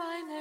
meine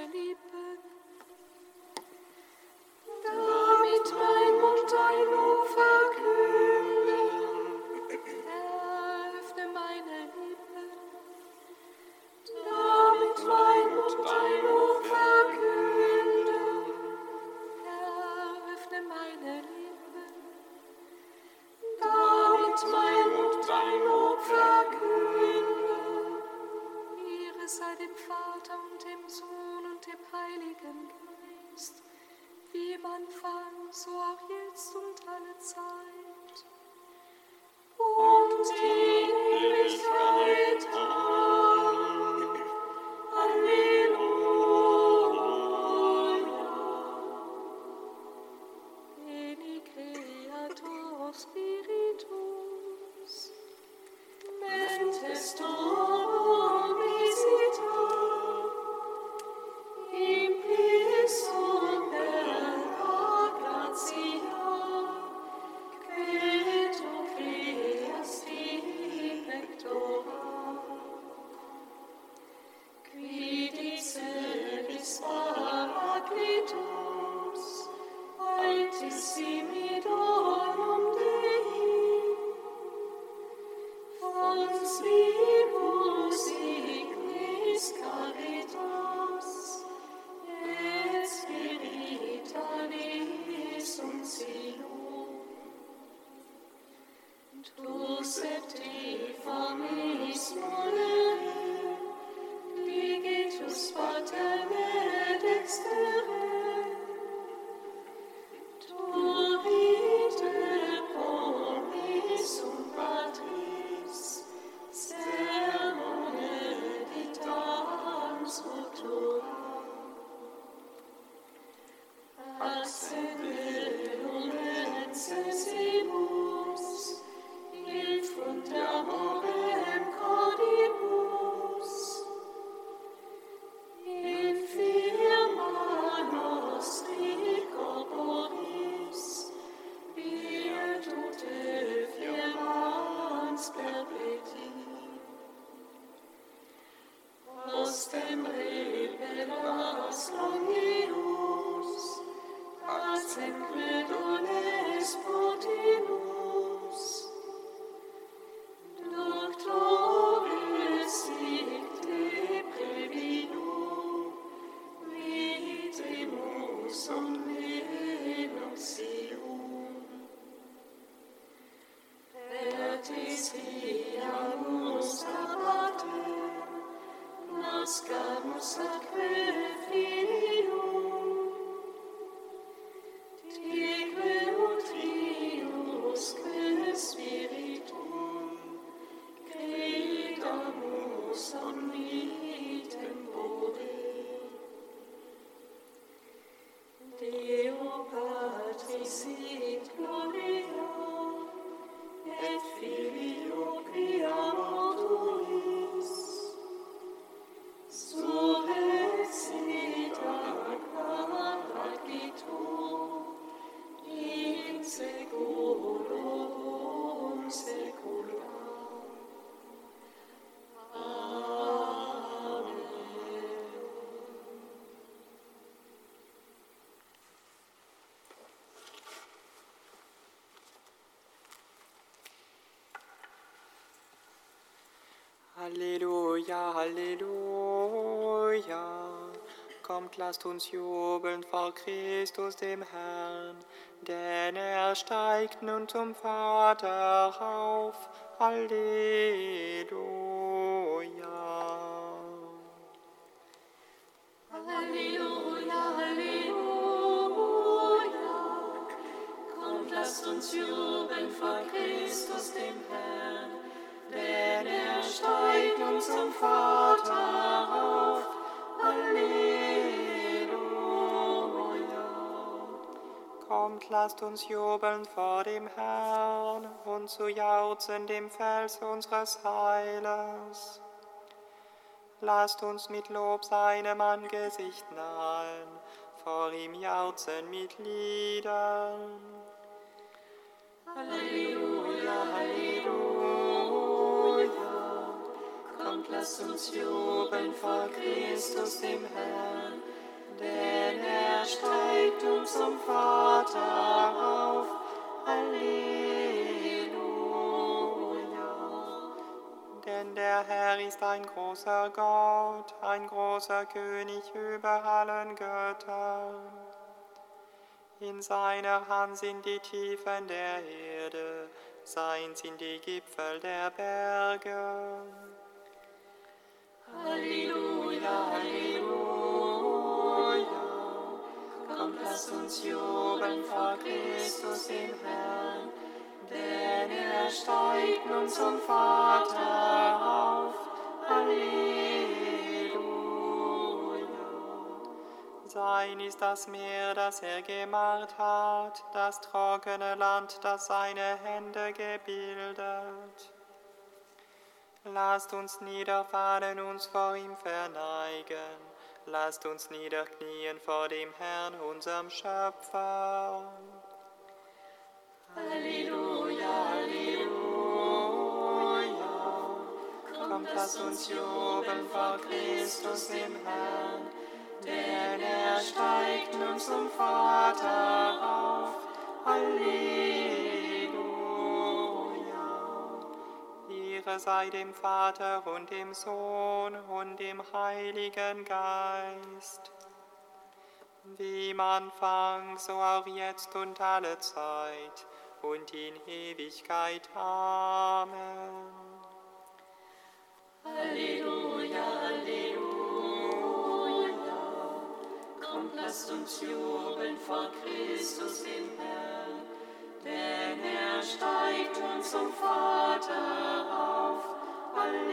Halleluja, Halleluja. Kommt, lasst uns jubeln vor Christus, dem Herrn, denn er steigt nun zum Vater auf. Halleluja. kommt, lasst uns jubeln vor dem Herrn und zu jauzen dem Fels unseres Heiles. Lasst uns mit Lob seinem Angesicht nahen, vor ihm jauzen mit Liedern. Halleluja, Halleluja. Kommt, lasst uns jubeln vor Christus dem Herrn, denn er starb uns zum Vater auf. Halleluja. Denn der Herr ist ein großer Gott, ein großer König über allen Göttern. In seiner Hand sind die Tiefen der Erde, sein sind die Gipfel der Berge. Halleluja, Halleluja. Kommt, lasst uns jubeln vor Christus dem Herrn, denn er steigt nun zum Vater auf. Halleluja. Sein ist das Meer, das er gemacht hat, das trockene Land, das seine Hände gebildet. Lasst uns niederfallen, uns vor ihm verneigen. Lasst uns niederknien vor dem Herrn, unserem Schöpfer. Halleluja, Halleluja. Kommt, lasst uns jubeln vor Christus, dem Herrn, denn er steigt nun zum Vater auf. Halleluja. Ehre sei dem Vater und dem Sohn und dem Heiligen Geist. Wie im Anfang, so auch jetzt und alle Zeit und in Ewigkeit. Amen. Halleluja, Halleluja. Kommt, lasst uns jubeln vor Christus, dem Herrn denn er steigt uns zum Vater. Halleluja.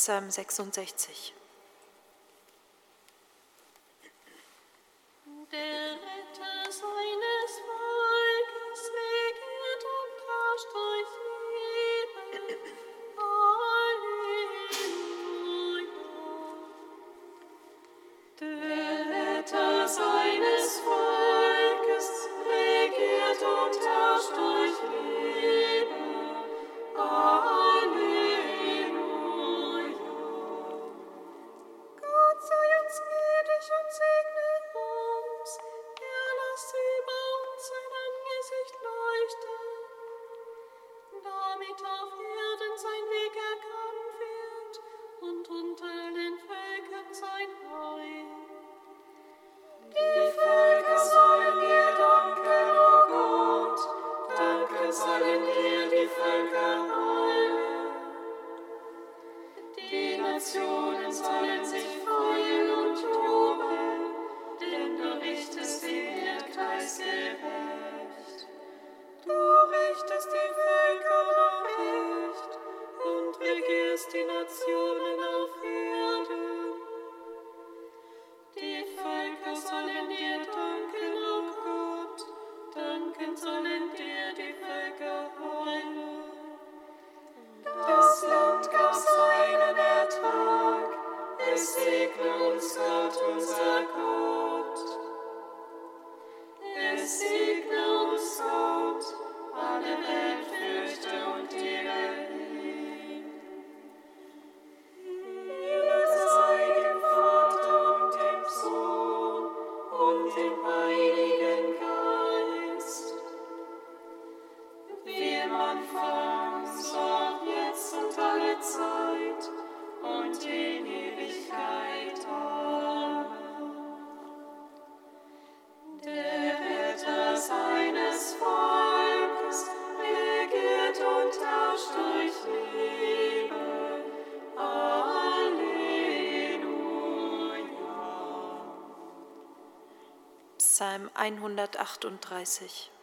Psalm 66. Psalm 138.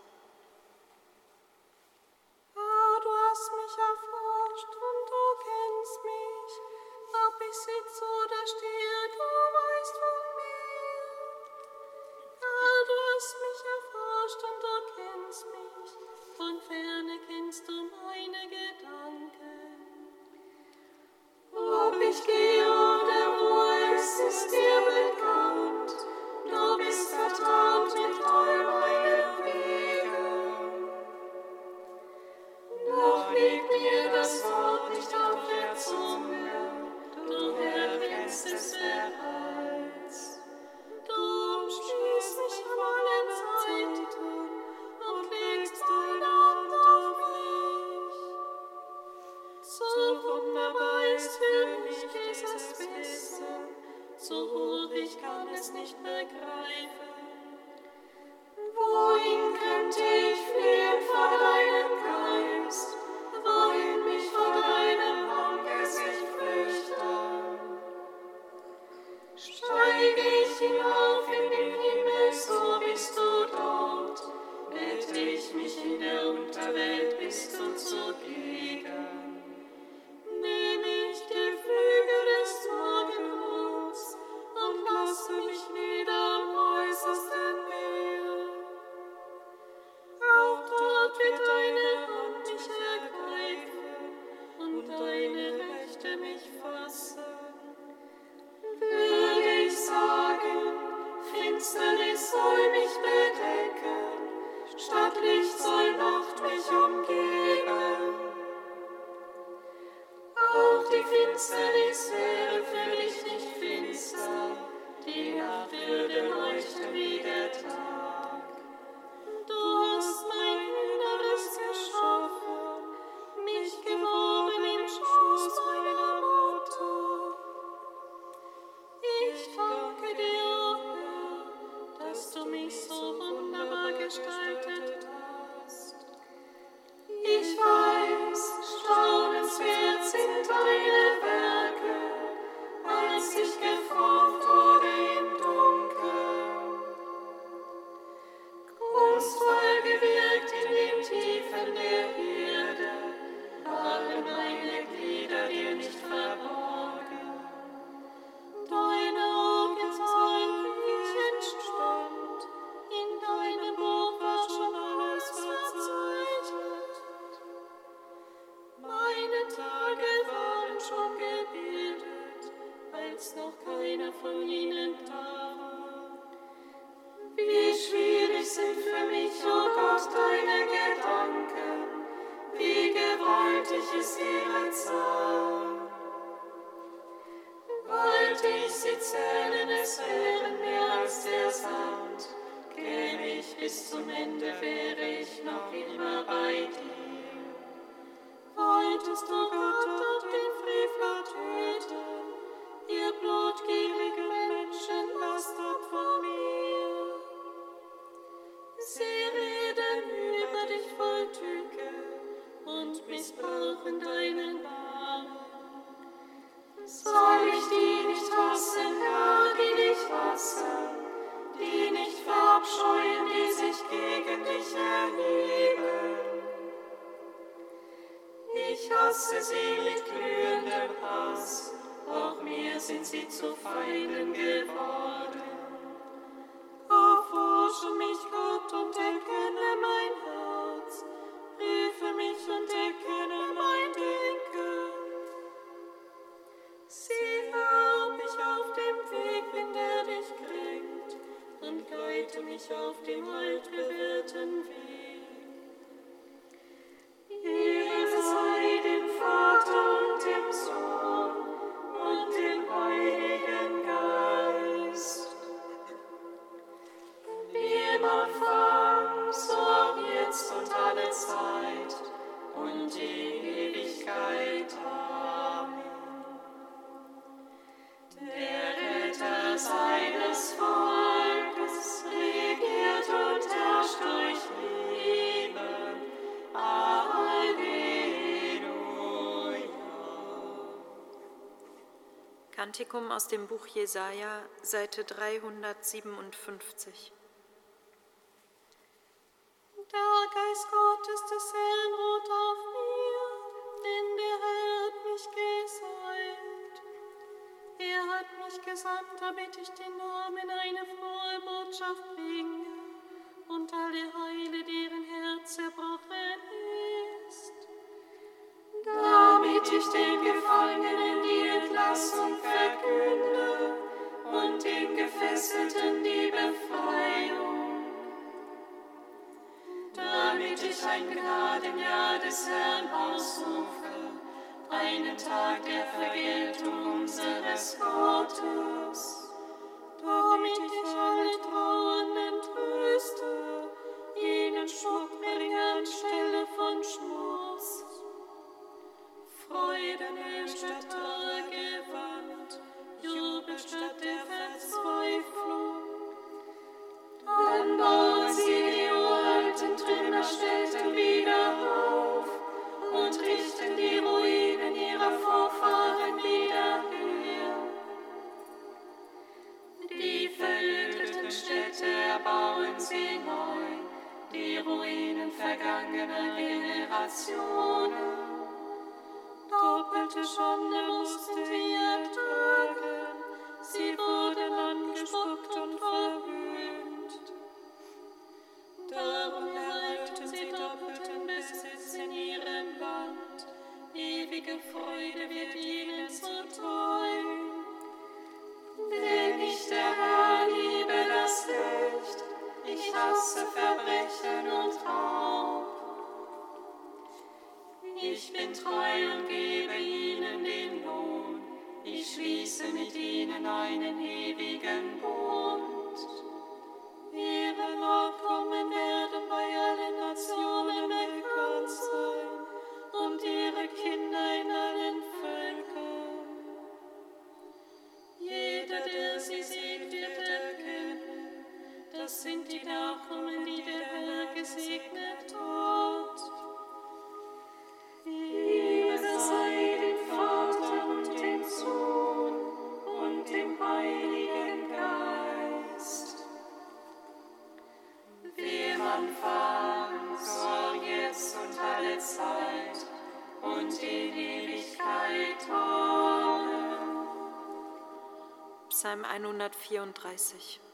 sie zählen, es wären mehr als der Sand, käme ich bis zum Ende wäre ich noch immer bei dir. Wolltest du Gott und den Frevler töten, ihr blutgierigen Menschen, lasst ab von mir. Sie reden über dich voll Tücke und missbrauchen deinen Namen. Soll ich die nicht hassen, Herr, die dich hassen, die nicht verabscheuen, die sich gegen dich erheben? Ich hasse sie mit glühendem Hass, auch mir sind sie zu Feinden geworden. Erforsche mich, Gott, und erkenne mein Herz, prüfe mich und erkenne mein Denken. Leite mich auf dem altbewährten Weg. Ehre sei dem Vater Kantikum aus dem Buch Jesaja, Seite 357. damit ich ein Gnadenjahr des Herrn ausrufe, einen Tag der Vergeltung unseres Gottes, damit ich alle Trauernden tröste, jenen Schmuck bringe anstelle von Schmutz. Freuden statt Gewand, Jubel statt der Verzweiflung. Dann bauen sie neu, die Ruinen vergangener Generationen. Doppelte Schande mussten sie ertragen, sie wurden angespuckt und verhöhnt. Darum erhalten sie doppelten Besitz in ihrem Land, ewige Freude wird ihnen zuteil. Ihnen einen ewigen Psalm 134.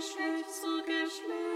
Geschlecht zu Geschlecht.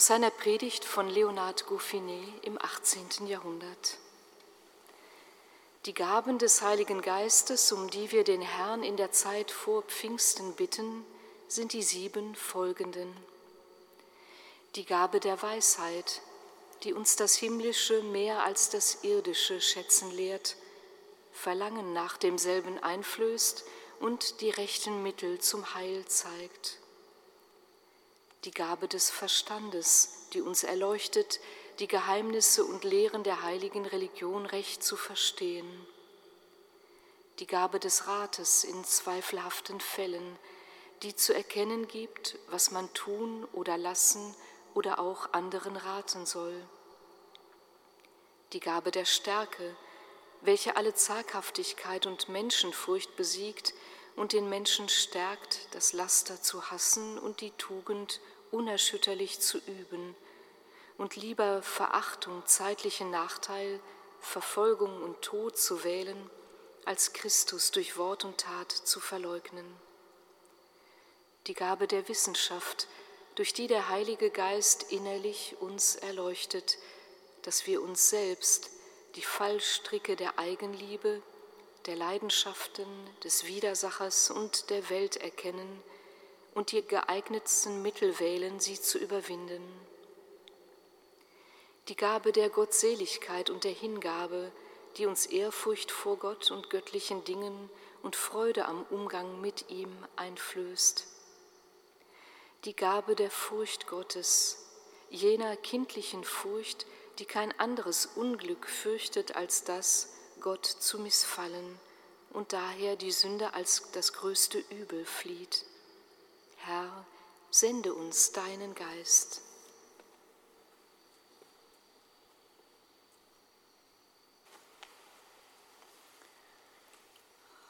Aus seiner Predigt von Leonard Gouffinet im 18. Jahrhundert. Die Gaben des Heiligen Geistes, um die wir den Herrn in der Zeit vor Pfingsten bitten, sind die sieben folgenden. Die Gabe der Weisheit, die uns das Himmlische mehr als das Irdische schätzen lehrt, Verlangen nach demselben einflößt und die rechten Mittel zum Heil zeigt die Gabe des Verstandes, die uns erleuchtet, die Geheimnisse und Lehren der heiligen Religion recht zu verstehen. Die Gabe des Rates in zweifelhaften Fällen, die zu erkennen gibt, was man tun oder lassen oder auch anderen raten soll. Die Gabe der Stärke, welche alle Zaghaftigkeit und Menschenfurcht besiegt und den Menschen stärkt, das Laster zu hassen und die Tugend unerschütterlich zu üben und lieber Verachtung, zeitlichen Nachteil, Verfolgung und Tod zu wählen, als Christus durch Wort und Tat zu verleugnen. Die Gabe der Wissenschaft, durch die der Heilige Geist innerlich uns erleuchtet, dass wir uns selbst die Fallstricke der Eigenliebe, der Leidenschaften, des Widersachers und der Welt erkennen und die geeignetsten Mittel wählen, sie zu überwinden. Die Gabe der Gottseligkeit und der Hingabe, die uns Ehrfurcht vor Gott und göttlichen Dingen und Freude am Umgang mit ihm einflößt. Die Gabe der Furcht Gottes, jener kindlichen Furcht, die kein anderes Unglück fürchtet als das, Gott zu missfallen und daher die Sünde als das größte Übel flieht. Herr, sende uns deinen Geist.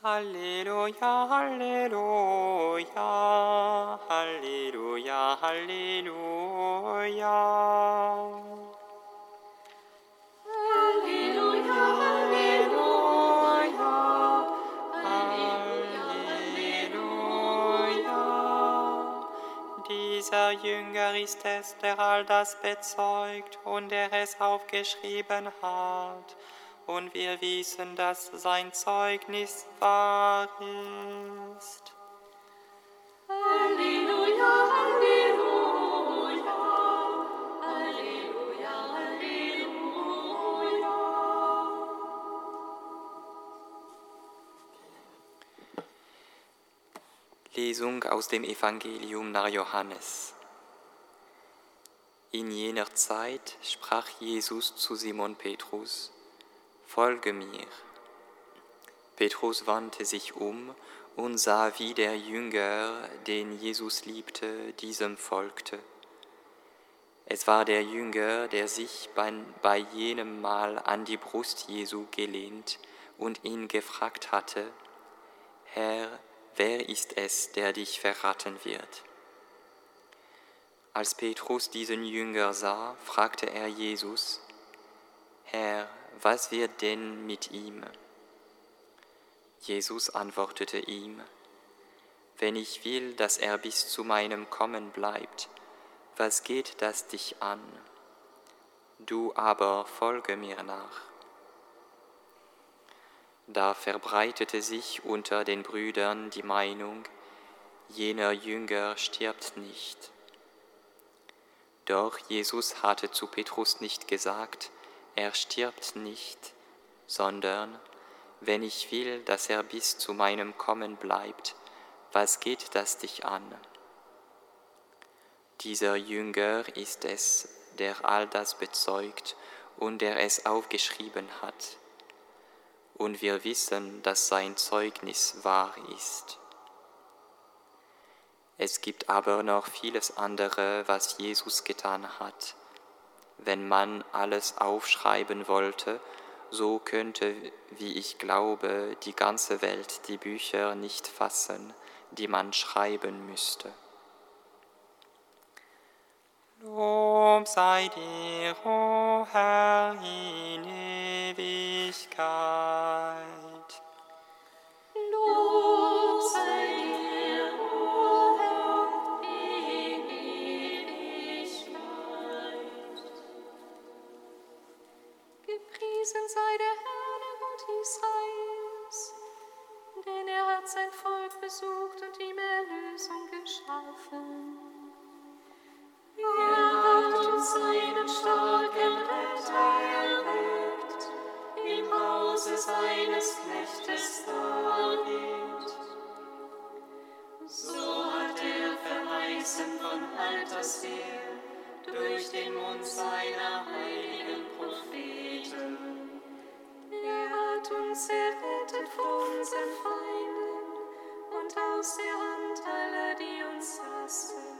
Halleluja, Halleluja, Halleluja, Halleluja. Jünger ist es, der all das bezeugt und der es aufgeschrieben hat. Und wir wissen, dass sein Zeugnis wahr ist. Halleluja, Halleluja, Lesung aus dem Evangelium nach Johannes. In jener Zeit sprach Jesus zu Simon Petrus, Folge mir. Petrus wandte sich um und sah, wie der Jünger, den Jesus liebte, diesem folgte. Es war der Jünger, der sich bei, bei jenem Mal an die Brust Jesu gelehnt und ihn gefragt hatte, Herr, wer ist es, der dich verraten wird? Als Petrus diesen Jünger sah, fragte er Jesus, Herr, was wird denn mit ihm? Jesus antwortete ihm, Wenn ich will, dass er bis zu meinem Kommen bleibt, was geht das dich an? Du aber folge mir nach. Da verbreitete sich unter den Brüdern die Meinung, jener Jünger stirbt nicht. Doch Jesus hatte zu Petrus nicht gesagt, er stirbt nicht, sondern wenn ich will, dass er bis zu meinem Kommen bleibt, was geht das dich an? Dieser Jünger ist es, der all das bezeugt und der es aufgeschrieben hat. Und wir wissen, dass sein Zeugnis wahr ist. Es gibt aber noch vieles andere, was Jesus getan hat. Wenn man alles aufschreiben wollte, so könnte, wie ich glaube, die ganze Welt die Bücher nicht fassen, die man schreiben müsste. Lob sei dir, o Herr, in Ewigkeit. Lob sei dir, o Herr, in Ewigkeit. Gepriesen sei der Herr, der Gott Israels, denn er hat sein Volk besucht und ihm Erlösung geschaffen. Unseren Feinden und aus der Hand aller, die uns hassen.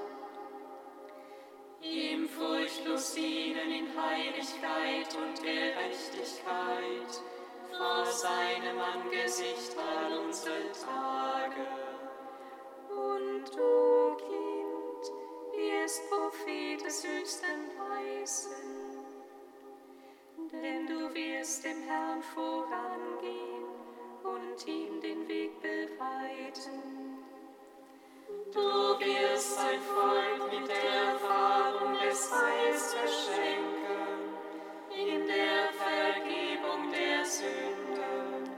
furchtlos dienen in Heiligkeit und Gerechtigkeit vor seinem Angesicht all unsere Tage. Und du, Kind, wirst Prophet des höchsten Weisen, denn du wirst dem Herrn vorangehen und ihm den Weg bereiten. Du wirst sein Volk mit der Erfahrung des Heils beschenken, in der Vergebung der Sünden.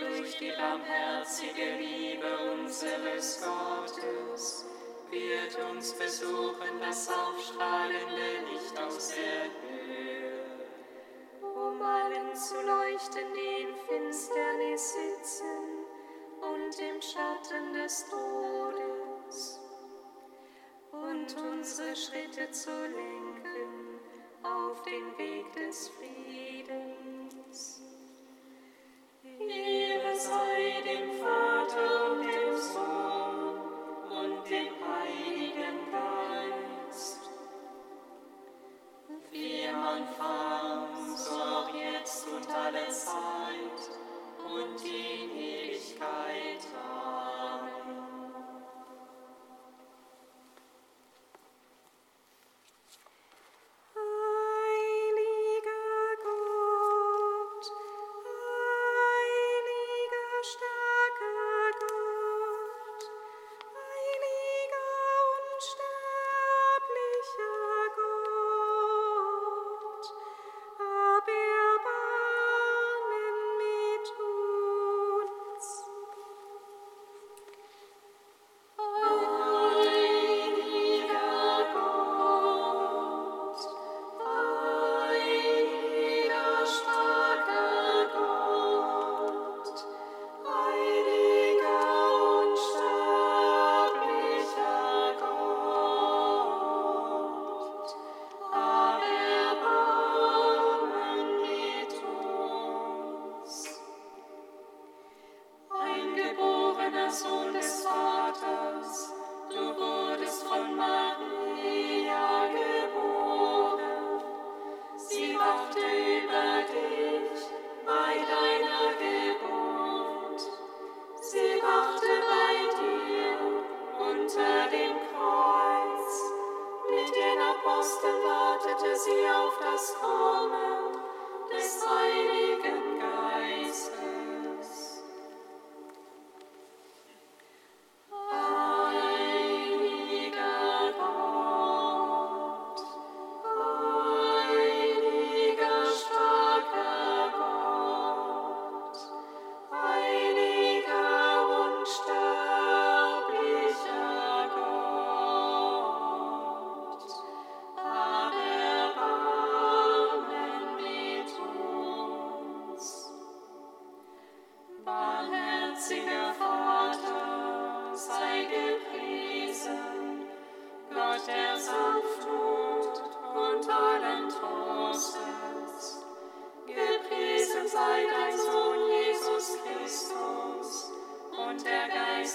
Durch die barmherzige Liebe unseres Gottes wird uns besuchen das aufstrahlende Licht aus der Höhe, um allen zu leuchten, die in Finsternis sitzen und im Schatten des Todes und unsere Schritte zu lenken auf den Weg des Friedens. Ehre sei dem Vater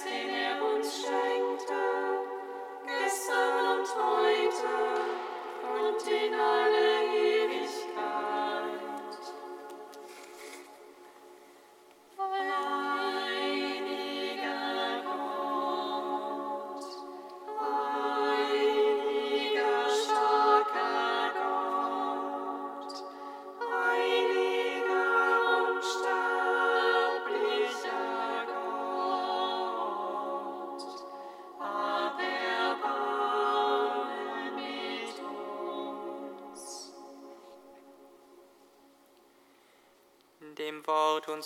der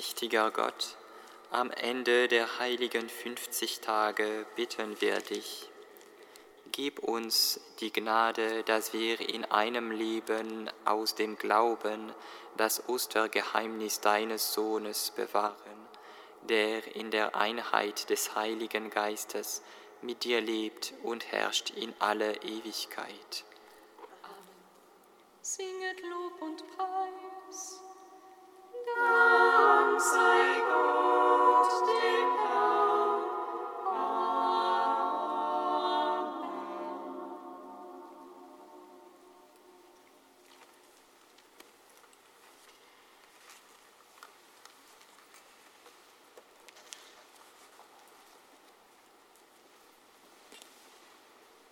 Allmächtiger Gott, am Ende der heiligen 50 Tage bitten wir dich, gib uns die Gnade, dass wir in einem Leben aus dem Glauben das Ostergeheimnis deines Sohnes bewahren, der in der Einheit des Heiligen Geistes mit dir lebt und herrscht in alle Ewigkeit.